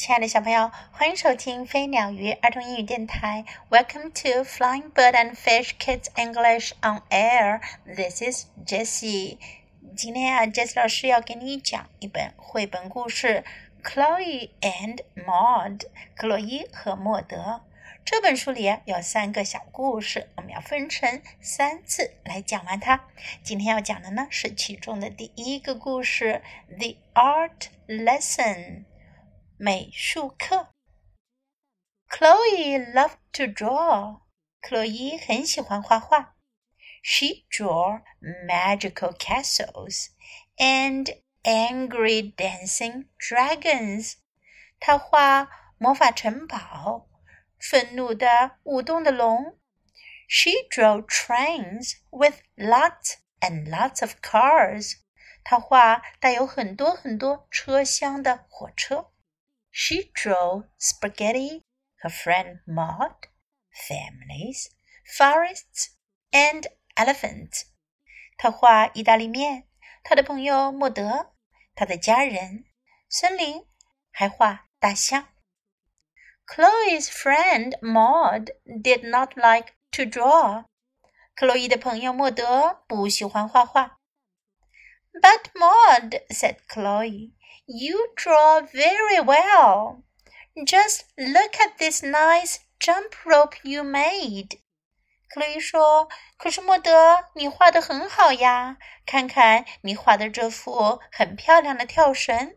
亲爱的小朋友，欢迎收听飞鸟鱼儿童英语电台。Welcome to Flying Bird and Fish Kids English on Air. This is Jessie. 今天啊，Jessie 老师要给你讲一本绘本故事《Chloe and Maud》克洛伊和莫德。这本书里有三个小故事，我们要分成三次来讲完它。今天要讲的呢是其中的第一个故事，《The Art Lesson》。美术课。Chloe loved to draw. 克洛伊很喜欢画画。She drew magical castles and angry dancing dragons. 她画魔法城堡，愤怒的舞动的龙。She drew trains with lots and lots of cars. 她画带有很多很多车厢的火车。 she drew spaghetti, her friend Maude, families, forests, and elephants。她画意大利面，她的朋友莫德，她的家人，森林，还画大象。Chloe's friend Maude did not like to draw。克洛伊的朋友莫德不喜欢画画。"But, Maude," said Chloe, "you draw very well. Just look at this nice jump rope you made." 克洛伊说：“可是莫德，你画的很好呀！看看你画的这幅很漂亮的跳绳。”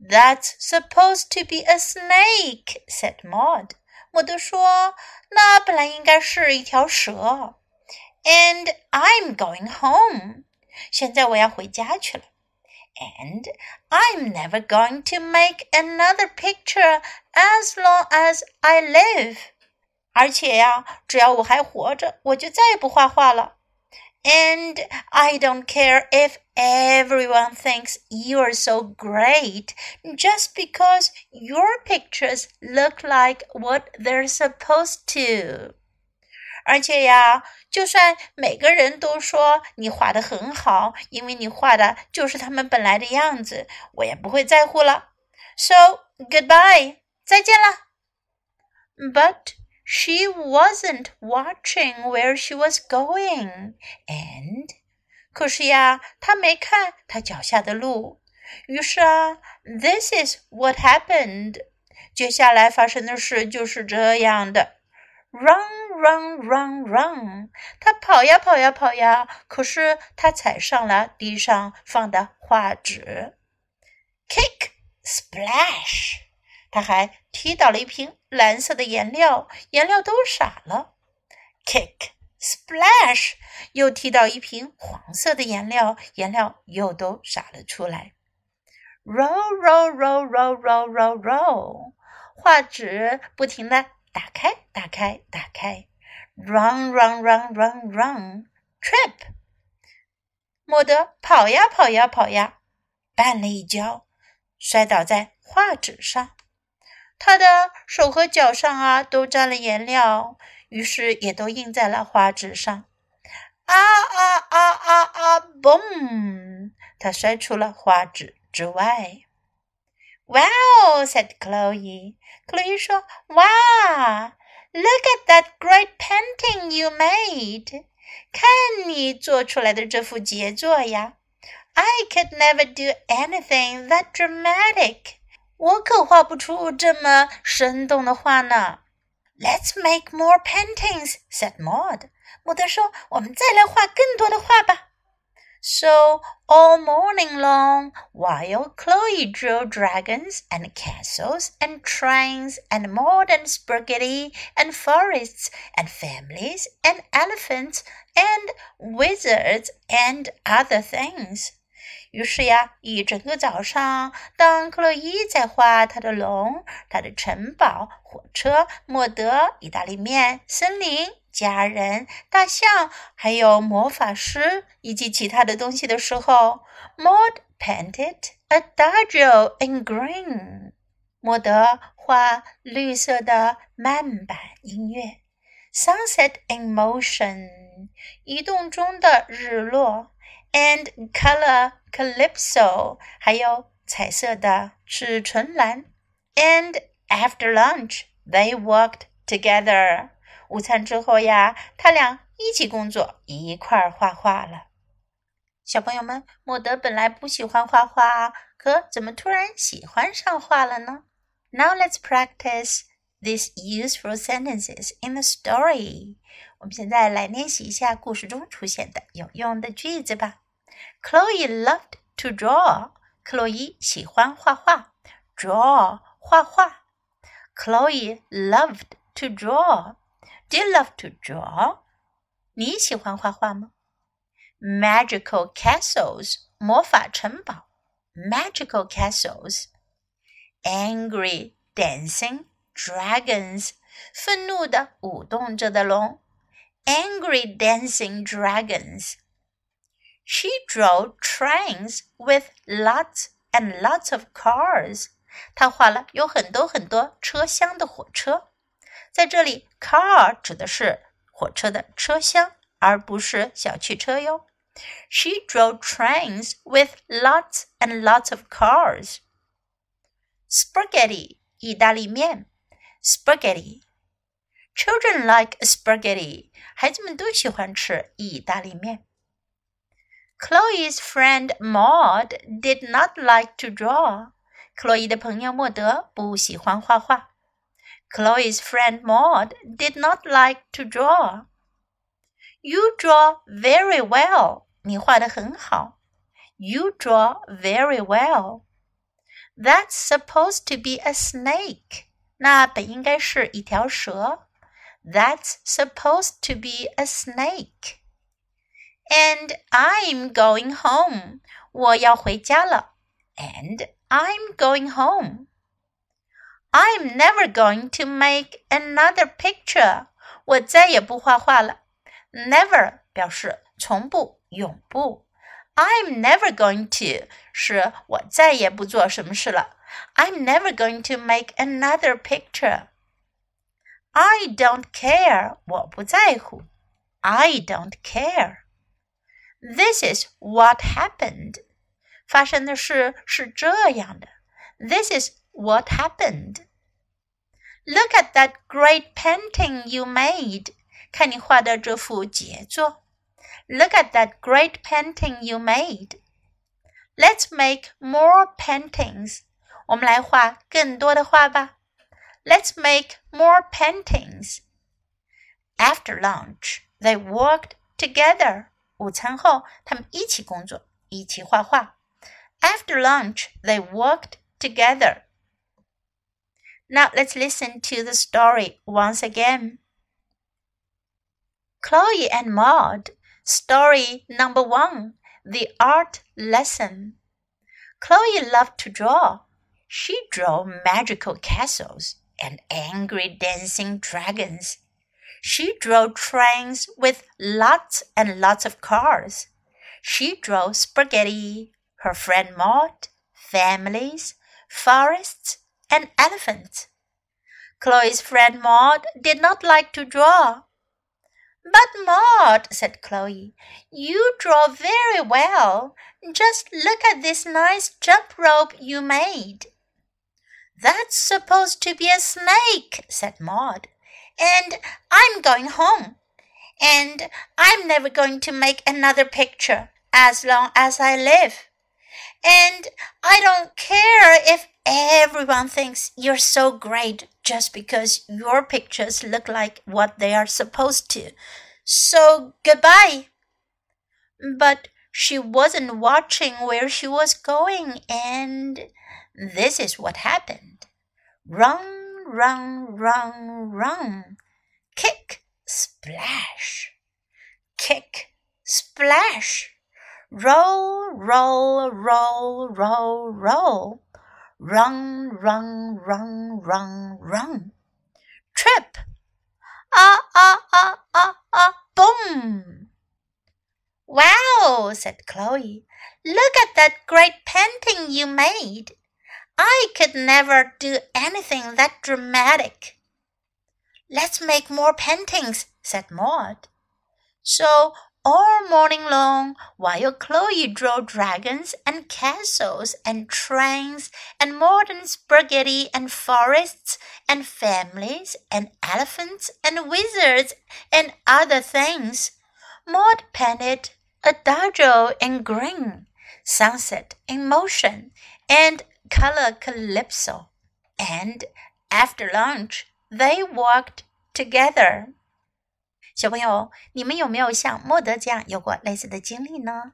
"That's supposed to be a snake," said Maude. 莫德说：“那本来应该是一条蛇。” "And I'm going home. 现在我要回家去了。and I'm never going to make another picture as long as I live. 而且呀，只要我还活着，我就再也不画画了。And I don't care if everyone thinks you're so great just because your pictures look like what they're supposed to. 而且呀，就算每个人都说你画的很好，因为你画的就是他们本来的样子，我也不会在乎了。So goodbye，再见了。But she wasn't watching where she was going, and 可是呀，她没看她脚下的路。于是啊，This is what happened。接下来发生的事就是这样的。 Run, run, run, run！他跑呀跑呀跑呀，可是他踩上了地上放的画纸。Kick, splash！他还踢倒了一瓶蓝色的颜料，颜料都洒了。Kick, splash！又踢倒一瓶黄色的颜料，颜料又都洒了出来。Roll, roll, roll, roll, roll, roll, roll！画纸不停的。打开，打开，打开，run run run run run，trip。莫德跑呀跑呀跑呀，绊了一跤，摔倒在画纸上。他的手和脚上啊都沾了颜料，于是也都印在了画纸上。啊啊啊啊啊！boom！他摔出了画纸之外。Wow, said Chloe. Chloe look at that great painting you made. I could never do anything that dramatic. 我可画不出这么生动的画呢。Let's make more paintings, said Maude. 莫德说：“我们再来画更多的画吧。” So all morning long, while Chloe drew dragons and castles and trains and modern spaghetti and forests and families and elephants and wizards and other things. 于是呀，一整个早上，当克洛伊在画她的龙、她的城堡、火车、莫德、意大利面、森林。家人、大象，还有魔法师以及其他的东西的时候，Maud painted Adagio in green。莫德画绿色的慢板音乐，Sunset in motion，移动中的日落，and color calypso，还有彩色的纸唇兰。 And after lunch, they worked together. 午餐之后呀，他俩一起工作，一块儿画画了。小朋友们，莫德本来不喜欢画画，可怎么突然喜欢上画了呢？Now let's practice these useful sentences in the story. 我们现在来练习一下故事中出现的有用的句子吧。 Chloe loved to draw. 克洛伊喜欢画画，draw 画画。Chloe loved to draw. Do you love to draw? 你喜欢画画吗？magical castles 魔法城堡，magical castles。angry dancing dragons 愤怒的舞动着的龙，angry dancing dragons。 She drove trains with lots and lots of cars。她画了有很多很多车厢的火车。在这里，car 指的是火车的车厢，而不是小汽车哟。she drove trains with lots and lots of cars. Spaghetti, 意大利面，spaghetti. Children like spaghetti. 孩子们都喜欢吃意大利面。 Chloe's friend Maude did not like to draw. Chloe's friend Maude did not like to draw. You draw very well. 你画的很好。You draw very well. That's supposed to be a snake. 那本应该是一条蛇。That's supposed to be a snake. And I'm going home. 我要回家了。And I'm going home. I'm never going to make another picture. 我再也不画画了。Never 表示从不。永不。I'm never going to 是我再也不做什么事了。I'm never going to make another picture. I don't care 我不在乎。I don't care. This is what happened. 发生的事是这样的。This is what happened. Look at that great painting you made. 看你画的这幅杰作。Look at that great painting you made. Let's make more paintings. 我们来画更多的画吧。Let's make more paintings. After lunch, they worked together. 午餐后，他们一起工作，一起画画。After lunch, they worked together. Now let's listen to the story once again. Chloe and Maude, story number one, the art lesson. Chloe loved to draw. She drew magical castles and angry dancing dragons. She drew trains with lots and lots of cars. She drew spaghetti, her friend Maude, families, forests, and elephants. Chloe's friend Maude did not like to draw. But Maude, said Chloe, you draw very well. Just look at this nice jump rope you made. That's supposed to be a snake, said Maude. And I'm going home. And I'm never going to make another picture as long as I live. And I don't care if everyone thinks you're so great just because your pictures look like what they are supposed to. So goodbye. But she wasn't watching where she was going, and this is what happened. Run, run, run, run. Kick, splash. Kick, splash. Roll, roll, roll, roll, roll. Run, run, run, run, run. Trip. Ah, ah, ah, ah, ah, boom. Wow, said Chloe. Look at that great painting you made. I could never do anything that dramatic. Let's make more paintings, said Maude. So all morning long while Chloe drew dragons and castles and trains and modern spaghetti and forests and families and elephants and wizards and other things. Maude painted adagio in green, sunset in motion, and color calypso. And after lunch, they walked together. 小朋友，你们有没有像莫德这样有过类似的经历呢？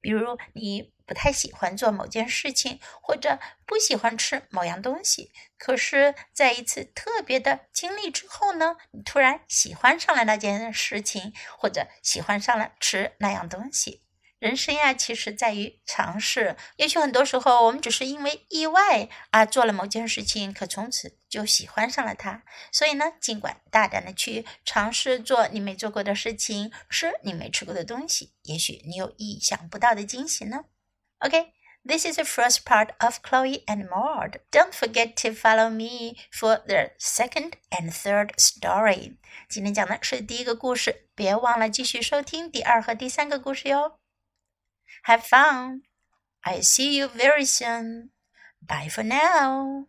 比如你不太喜欢做某件事情，或者不喜欢吃某样东西，可是在一次特别的经历之后呢，你突然喜欢上了那件事情，或者喜欢上了吃那样东西。人生呀，其实在于尝试。也许很多时候，我们只是因为意外啊做了某件事情，可从此就喜欢上了它。所以呢，尽管大胆的去尝试做你没做过的事情，吃你没吃过的东西，也许你有意想不到的惊喜呢。OK，this is the first part of Chloe and Maud. Don't forget to follow me for the second and third story. 今天讲的是第一个故事，别忘了继续收听第二和第三个故事哟。Have fun! I'll see you very soon. Bye for now.